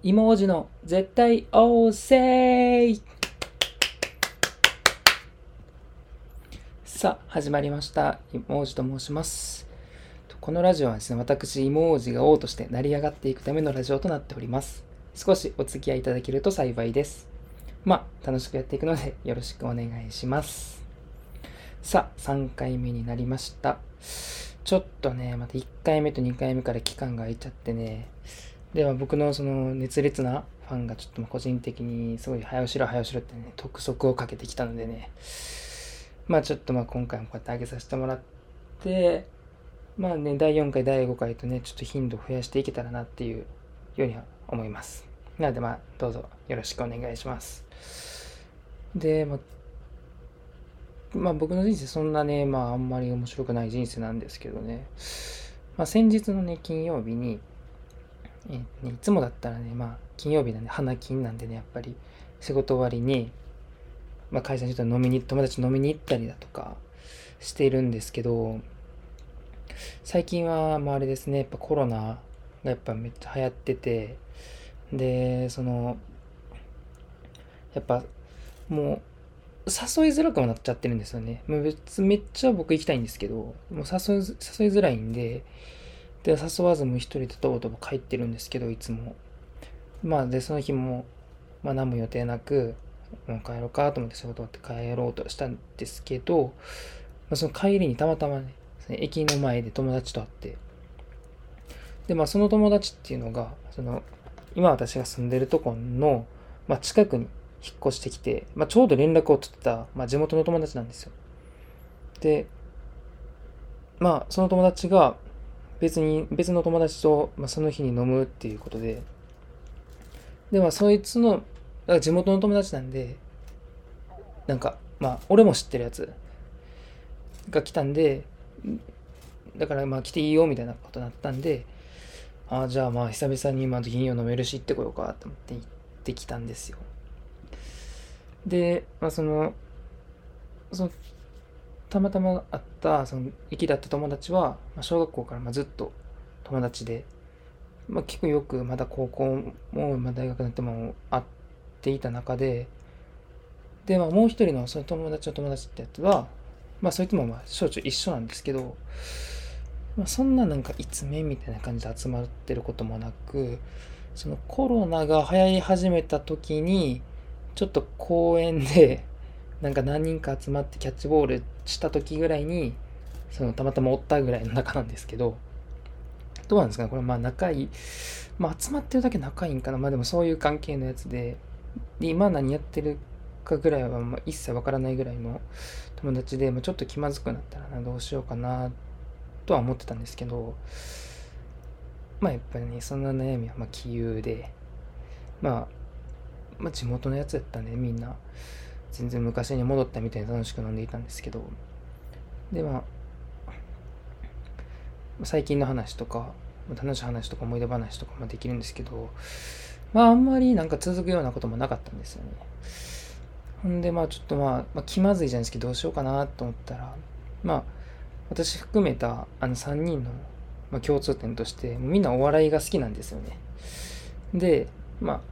芋王子の絶対王政さあ始まりました。芋王子と申します。このラジオはですね私芋王子が王として成り上がっていくためのラジオとなっております。少しお付き合いいただけると幸いです。まあ楽しくやっていくのでよろしくお願いします。さあ3回目になりました。ちょっとねまた1回目と2回目から期間が空いちゃってね。では僕のその熱烈なファンがちょっと個人的にすごい早押しろ早押しろってね、督促をかけてきたのでね、まあちょっとまあ今回もこうやって上げさせてもらって、まあね、第4回、第5回とね、ちょっと頻度を増やしていけたらなっていうようには思います。なのでまあどうぞよろしくお願いします。で、まあ、まあ僕の人生そんなね、まああんまり面白くない人生なんですけどね、まあ先日のね、金曜日に、え、いつもだったらね、まあ、金曜日なんで、花金なんでね、やっぱり、仕事終わりに、まあ、会社にちょっと飲みに、友達飲みに行ったりだとかしているんですけど、最近は、まああれですね、やっぱコロナがやっぱめっちゃ流行ってて、で、その、やっぱ、もう、誘いづらくもなっちゃってるんですよね。別めっちゃ僕行きたいんですけど、もう誘い誘いづらいんで、で、誘わずも一人でとぼとぼ帰ってるんですけど、いつも。まあ、で、その日も、まあ、何も予定なく、もう帰ろうかと思って仕事終わって帰ろうとしたんですけど、まあ、その帰りにたまたまね、駅の前で友達と会って、で、まあ、その友達っていうのが、その、今私が住んでるとこの、まあ、近くに引っ越してきて、まあ、ちょうど連絡を取ってた、まあ、地元の友達なんですよ。で、まあ、その友達が、別に、別の友達と、まあ、その日に飲むっていうことで、で、まあ、そいつの、地元の友達なんで、なんか、まあ、俺も知ってるやつが来たんで、だからまあ来ていいよみたいなことになったんで、ああ、じゃあまあ久々にまあ金曜飲めるし行ってこようかと思って行ってきたんですよ。で、まあその、そのたまたま会ったその駅だった友達は、まあ、小学校からまずっと友達で、まあ、結構よくまだ高校も、まあ、大学になっても会っていた中でで、まあ、もう一人のその友達の友達ってやつは、まあ、そいつもまあ小中一緒なんですけど、まあ、そんななんかいつめみたいな感じで集まってることもなくそのコロナが流行り始めた時にちょっと公園でなんか何人か集まってキャッチボールした時ぐらいに、そのたまたまおったぐらいの中なんですけど、どうなんですかねこれまあ仲いい、まあ集まってるだけ仲いいんかなまあでもそういう関係のやつで、で今何やってるかぐらいはま一切わからないぐらいの友達で、まあ、ちょっと気まずくなったらな、どうしようかなとは思ってたんですけど、まあやっぱりね、そんな悩みはまあ杞憂で、まあ、まあ地元のやつやったね、みんな。全然昔に戻ったみたいに楽しく飲んでいたんですけどでまあ最近の話とか楽しい話とか思い出話とかもできるんですけどまああんまりなんか続くようなこともなかったんですよね。ほんでまあちょっとまあ、まあ、気まずいじゃないですけどどうしようかなと思ったらまあ私含めたあの3人の、まあ、共通点としてみんなお笑いが好きなんですよね。でま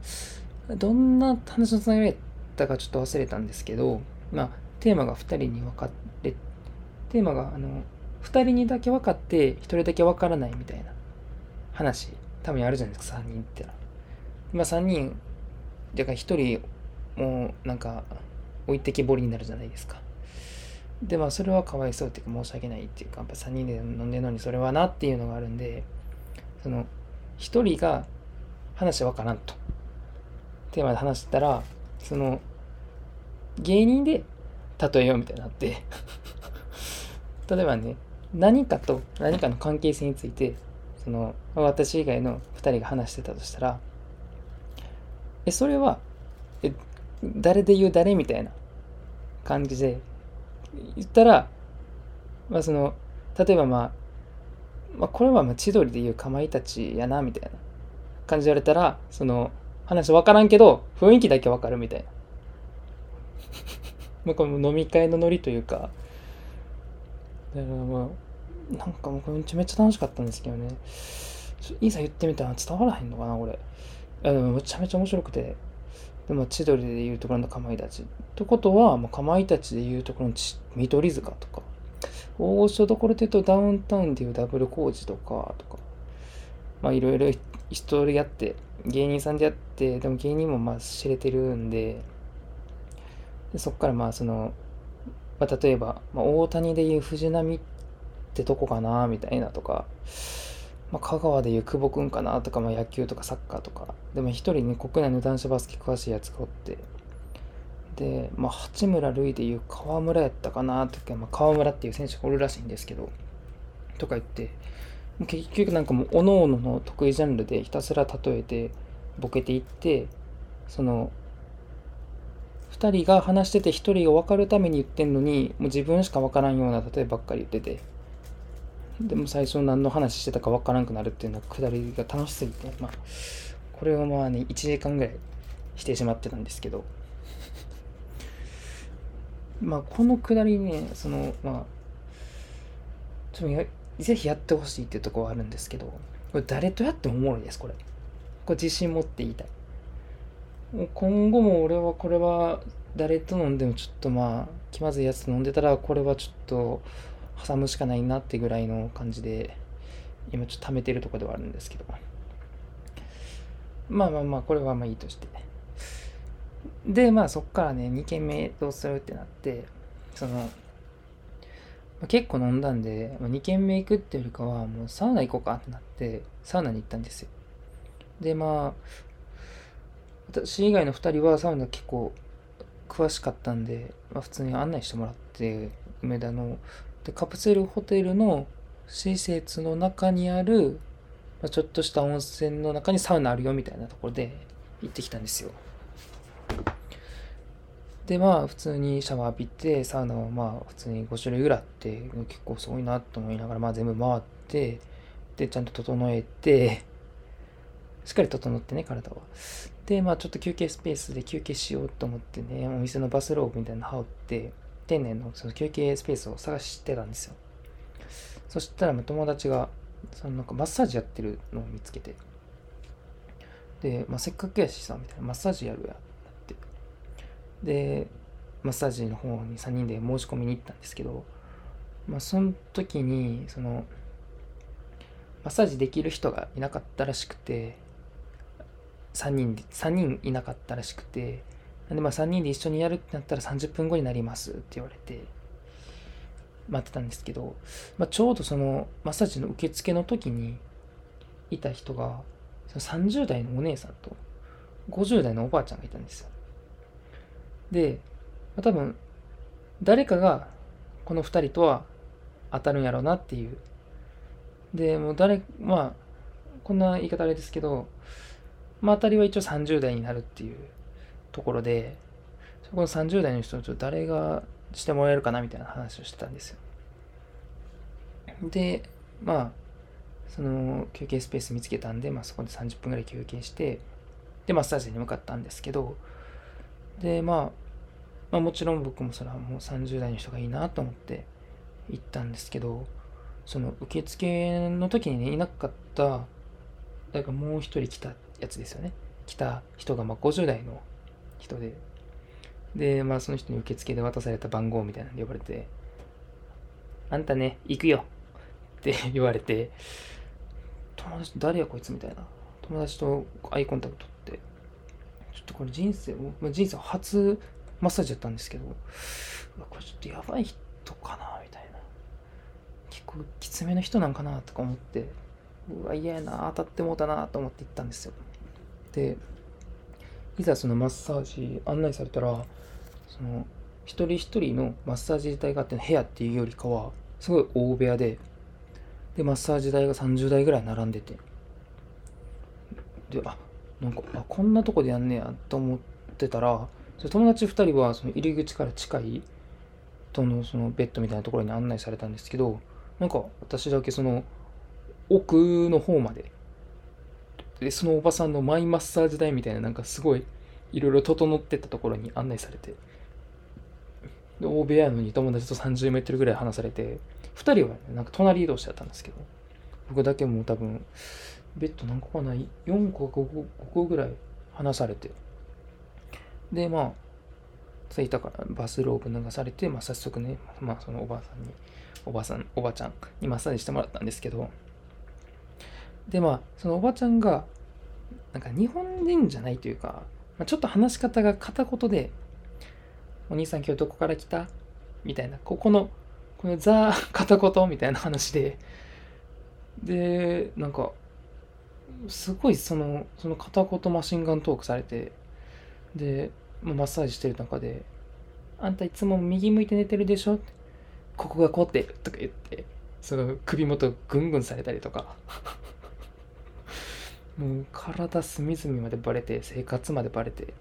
あどんな話のつながりったかちょっと忘れたんですけど、まあ、テーマが2人に分かれ、テーマが、あの、2人にだけ分かって、1人だけ分からないみたいな話、多分あるじゃないですか、3人ってのは。今3人、だから1人、もう、なんか、置いてきぼりになるじゃないですか。で、まあ、それはかわいそうっていうか、申し訳ないっていうか、やっぱ3人で飲んでるのにそれはなっていうのがあるんで、その、1人が話わからんと。テーマで話したら、その芸人で例えようみたいになって 例えばね何かと何かの関係性についてその私以外の2人が話してたとしたらえそれはえ誰で言う誰みたいな感じで言ったらまあその例えばまあまあこれはまあ千鳥で言うかまいたちやなみたいな感じで言われたらその話分からんけど、雰囲気だけ分かるみたいな。まあこの飲み会のノリというか、だからまあ、なんかもうこれめちゃめちゃ楽しかったんですけどね。いざ言ってみたら伝わらへんのかな、これ。あでもめちゃめちゃ面白くて、でも千鳥でいうところのかまいたち。ってことは、まあ、かまいたちでいうところの見取り塚とか、大御所どころで言うとダウンタウンでいうダブルコーチとか、とか、まあいろいろ人でやって、芸人さんでやって、でも芸人もまあ知れてるんで、でそっからまあその、まあ、例えば、まあ、大谷でいう藤波ってとこかなみたいなとか、まあ、香川でいう久保君かなとか、まあ、野球とかサッカーとかでも一人ね国内の男子バスケ詳しいやつがおってで、まあ、八村塁でいう河村やったかなとか、まあ、河村っていう選手がおるらしいんですけどとか言って結局なんかもう各々の得意ジャンルでひたすら例えてボケていってその2人が話してて1人が分かるために言ってんのにもう自分しか分からんような例えばっかり言ってて。でも最初何の話してたか分からんくなるっていうのはくだりが楽しすぎてまあこれをまあね1時間ぐらいしてしまってたんですけど。まあこのくだりねそのまあちょっとやぜひやってほしいっていうところはあるんですけどこれ誰とやってもおもろいですこれ。これ自信持って言いたい。今後も俺はこれは誰と飲んでもちょっとまあ気まずいやつ飲んでたらこれはちょっと挟むしかないなってぐらいの感じで今ちょっと貯めてるとこではあるんですけど。まあまあまあこれはまあいいとして。でまあそっからね2軒目どうするってなってその結構飲んだんで2軒目行くっていうよりかはもうサウナ行こうかってなってサウナに行ったんですよ。でまあ私以外の2人はサウナ結構詳しかったんで、まあ、普通に案内してもらって梅田のでカプセルホテルの施設の中にある、まあ、ちょっとした温泉の中にサウナあるよみたいなところで行ってきたんですよ。でまあ普通にシャワー浴びてサウナはまあ普通に5種類ぐらいあって結構すごいなと思いながらまあ全部回ってでちゃんと整えてしっかり整ってね体はで、まあちょっと休憩スペースで休憩しようと思ってね、お店のバスローブみたいなの羽織って、天然のその休憩スペースを探してたんですよ。そしたら友達が、そのなんかマッサージやってるのを見つけて、で、まあ、せっかくやしさ、みたいな、マッサージやるや、っ。で、マッサージの方に3人で申し込みに行ったんですけど、まあ、その時に、その、マッサージできる人がいなかったらしくて、3人で、3人いなかったらしくて、なんでまあ3人で一緒にやるってなったら30分後になりますって言われて、待ってたんですけど、まあ、ちょうどそのマッサージの受付の時にいた人が、その30代のお姉さんと50代のおばあちゃんがいたんですよ。で、まあ、多分、誰かがこの2人とは当たるんやろうなっていう。で、もう誰、まあ、こんな言い方あれですけど、まあ、当たりは一応30代になるっていうところで、そこの30代の人と誰がしてもらえるかなみたいな話をしてたんですよ。で、まあ、その休憩スペース見つけたんで、まあ、そこで30分ぐらい休憩して、で、マッサージに向かったんですけど、で、まあ、まあ、もちろん僕もそれはもう30代の人がいいなと思って行ったんですけど、その受付の時にね、いなかった、誰かもう一人来たやつですよね。来た人がまあ50代の人で、で、まあその人に受付で渡された番号みたいなんで呼ばれて、あんたね、行くよって言われて、友達誰やこいつみたいな。友達とアイコンタクト、ちょっとこれ人生、まあ、人生初マッサージやったんですけど、これちょっとやばい人かなみたいな。結構きつめの人なんかなとか思って、うわ、嫌やな、当たってもうたなと思って行ったんですよ。でいざそのマッサージ案内されたらその一人一人のマッサージ自体があっての部屋っていうよりかはすごい大部屋ででマッサージ台が30台ぐらい並んでてであなんかあこんなとこでやんねやと思ってたら友達2人はその入り口から近いとのそのベッドみたいなところに案内されたんですけどなんか私だけその奥の方まででそのおばさんのマイマッサージ台みたいななんかすごいいろいろ整ってたところに案内されてで大部屋のに友達と30メートルぐらい離されて2人は、ね、なんか隣同士だったんですけど僕だけも多分ベッド何個かない ?4 個か 5, 5個ぐらい離されて。で、まあ、着いたからバスローブ脱がされて、まあ、早速ね、まあ、そのおばあさんに、おばさん、おばちゃんにマッサージしてもらったんですけど、で、まあ、そのおばちゃんが、なんか日本人じゃないというか、まあ、ちょっと話し方が片言で、お兄さん今日どこから来た？みたいな、ここの、このザー・片言みたいな話で、で、なんか、すごいその、その片言マシンガントークされて、で、マッサージしてる中で、あんたいつも右向いて寝てるでしょここが凝ってるとか言って、その首元ぐんぐんされたりとか。もう体隅々までバレて、生活までバレて、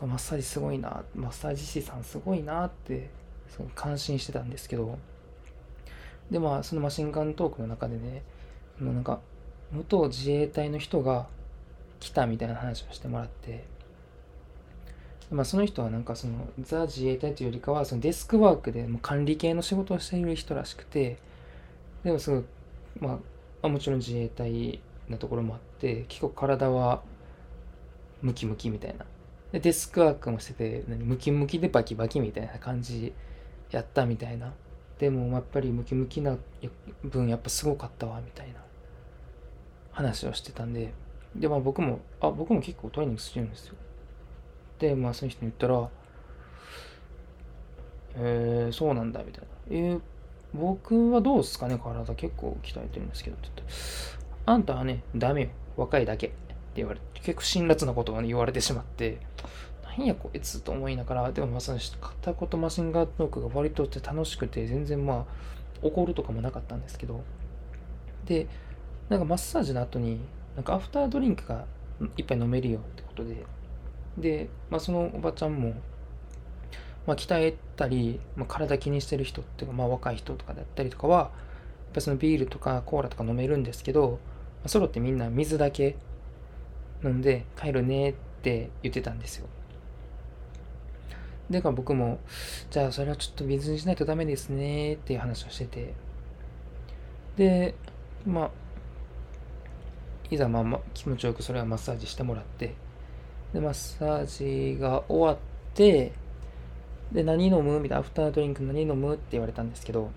マッサージすごいな、マッサージ師さんすごいなって、すごい感心してたんですけど、で、まあ、そのマシンガントークの中でね、なんか、元自衛隊の人が来たみたいな話をしてもらって、まあ、その人はなんかそのザ自衛隊というよりかはそのデスクワークでも管理系の仕事をしている人らしくてでもすごいまあもちろん自衛隊なところもあって結構体はムキムキみたいな。でデスクワークもしてて何ムキムキでバキバキみたいな感じやったみたいな。でもやっぱりムキムキな分やっぱすごかったわみたいな。話をしてたんででまあ僕もあ僕も結構トレーニングしてるんですよで、まあ、その人に言ったら、えー、そうなんだ、みたいな。えー、僕はどうですかね、体結構鍛えてるんですけど、って言って、あんたはね、ダメよ、若いだけ。って言われて、結構辛辣なことを、ね、言われてしまって、なんやこいつと思いながら、でもまあその片言マシンガートークが割とって楽しくて、全然まあ怒るとかもなかったんですけど、で、なんかマッサージの後に、なんかアフタードリンクが一杯飲めるよってことで、で、まあ、そのおばちゃんも、まあ、鍛えたり、まあ、体気にしてる人っていうか、まあ、若い人とかだったりとかは、やっぱそのビールとかコーラとか飲めるんですけど、まあ、ソロってみんな水だけ飲んで帰るねって言ってたんですよ。でか僕も、じゃあそれはちょっと水にしないとダメですねっていう話をしてて、で、まあ、いざまあ気持ちよくそれはマッサージしてもらって、で、マッサージが終わって、で、何飲む？みたいな、アフタードリンク何飲む？って言われたんですけど、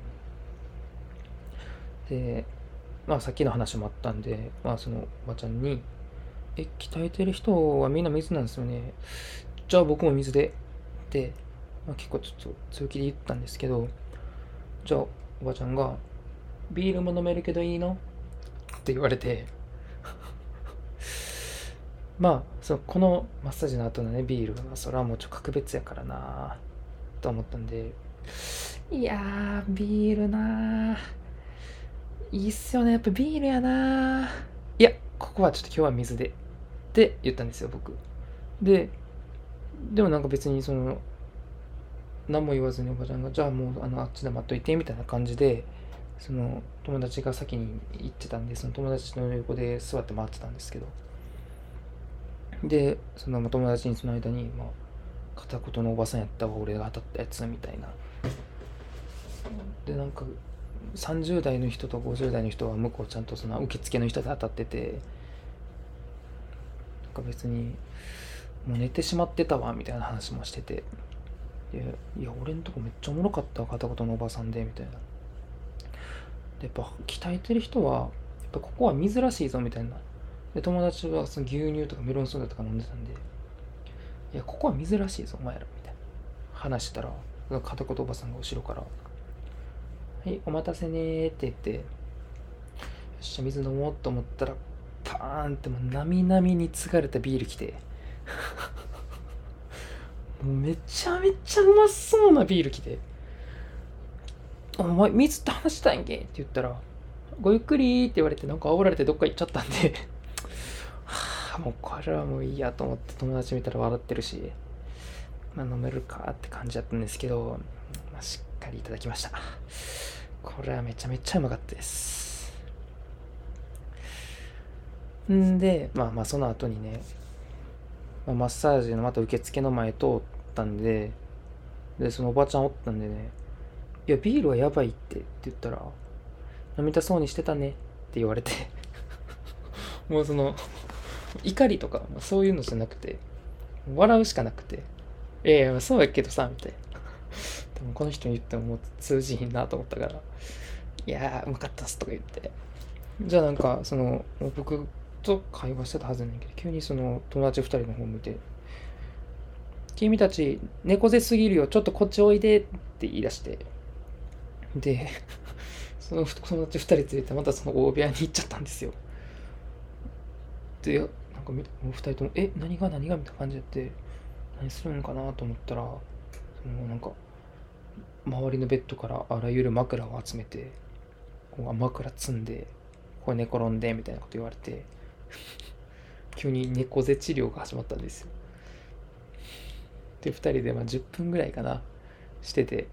で、まあさっきの話もあったんで、まあそのおばちゃんに、え、鍛えてる人はみんな水なんですよね。じゃあ僕も水で。って、まあ、結構ちょっと強気で言ったんですけど、じゃあおばちゃんが、ビールも飲めるけどいいの？って言われて、まあそうこのマッサージの後のねビールはそれはもうちょっと格別やからなと思ったんで。いやービールないいっすよね。やっぱビールやないやここはちょっと今日は水で。って言ったんですよ僕。ででもなんか別にその何も言わずにおばちゃんがじゃあもうあのあっちで待っといてみたいな感じでその友達が先に行ってたんでその友達の横で座って待ってたんですけどで、その友達にその間に、まあ、片言のおばさんやったわ、俺が当たったやつみたいな。で、なんか、30代の人と50代の人は向こうちゃんとその受付の人で当たってて、なんか別に、もう寝てしまってたわ、みたいな話もしてて、で、いや、俺んとこめっちゃおもろかった片言のおばさんで、みたいな。で、やっぱ、鍛えてる人は、やっぱここは珍しいぞ、みたいな。で、友達はその牛乳とかメロンソーダとか飲んでたんで、いや、ここは珍しいぞ、お前ら、みたいな。話したら、片言おばさんが後ろから、はい、お待たせねって言って、よっしゃ、水飲もうと思ったら、パーンってもう、なみなみに継がれたビール来て、もうめちゃめちゃうまそうなビール来て、お前、水って話したいんけ？って言ったら、ごゆっくりって言われて、なんか煽られてどっか行っちゃったんでもうこれはもういいやと思って友達見たら笑ってるし、まあ、飲めるかって感じだったんですけど、まあ、しっかりいただきました。これはめちゃめちゃうまかったです。んで、まあまあその後にね、まあ、マッサージのまた受付の前通ったんで、で、そのおばちゃんおったんでね、いや、ビールはやばいってって言ったら、飲みたそうにしてたねって言われてもうその怒りとかそういうのじゃなくて笑うしかなくてええそうやけどさみたいな。でもこの人に言ってももう通じひんなと思ったからいやーうまかったっすとか言って。じゃあなんかその僕と会話してたはずなんだけど急にその友達2人の方向いて君たち猫背すぎるよちょっとこっちおいでって言い出して。で その友達2人連れてまたその大部屋に行っちゃったんですよ。でなんかもう2人とも「え何が何が?」みたいな感じでやって何するのかなと思ったらそのなんか周りのベッドからあらゆる枕を集めてこう枕積んでこれ寝転んでみたいなこと言われて急に猫背治療が始まったんですよで2人でまあ10分ぐらいかなしてて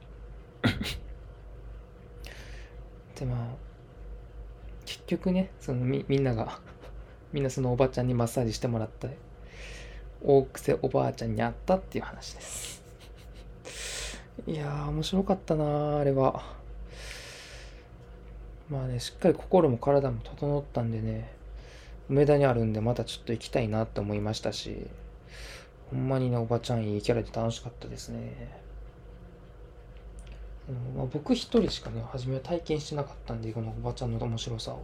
でまあ結局ねそのみみんながみんなそのおばちゃんにマッサージしてもらった。大癖おばあちゃんに会ったっていう話です。いやー面白かったなあれは。まあねしっかり心も体も整ったんでね梅田にあるんでまたちょっと行きたいなって思いましたしほんまにねおばちゃんいいキャラで楽しかったですね。まあ、僕一人しかね初めは体験してなかったんでこのおばちゃんの面白さを。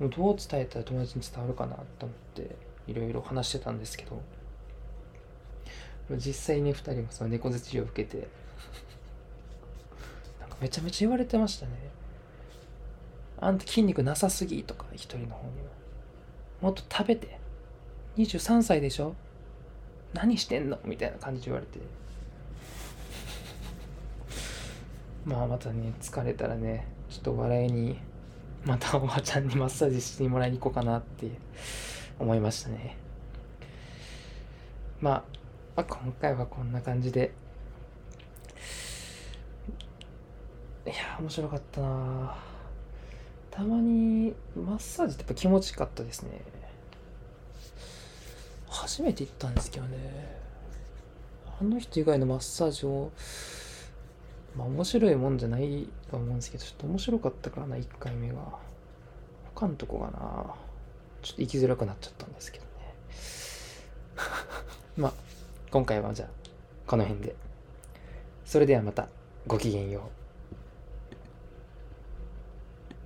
どう伝えたら友達に伝わるかなと思っていろいろ話してたんですけど。実際に2人もその猫背治療を受けてなんかめちゃめちゃ言われてましたね。あんた筋肉なさすぎとか一人の方には。もっと食べて。23歳でしょ。何してんの？みたいな感じで言われて。まあまたね疲れたらねちょっと笑いにまたおばちゃんにマッサージしてもらいに行こうかなって思いましたね。まあ、まあ、今回はこんな感じで。いや面白かったなたまにマッサージってやっぱ気持ちよかったですね。初めて行ったんですけどね。あの人以外のマッサージをまあ面白いもんじゃないと思うんですけど、ちょっと面白かったからな、1回目が。他のとこがな、ちょっと行きづらくなっちゃったんですけどね。まあ、今回はじゃあ、この辺で。それではまた、ごきげんよう。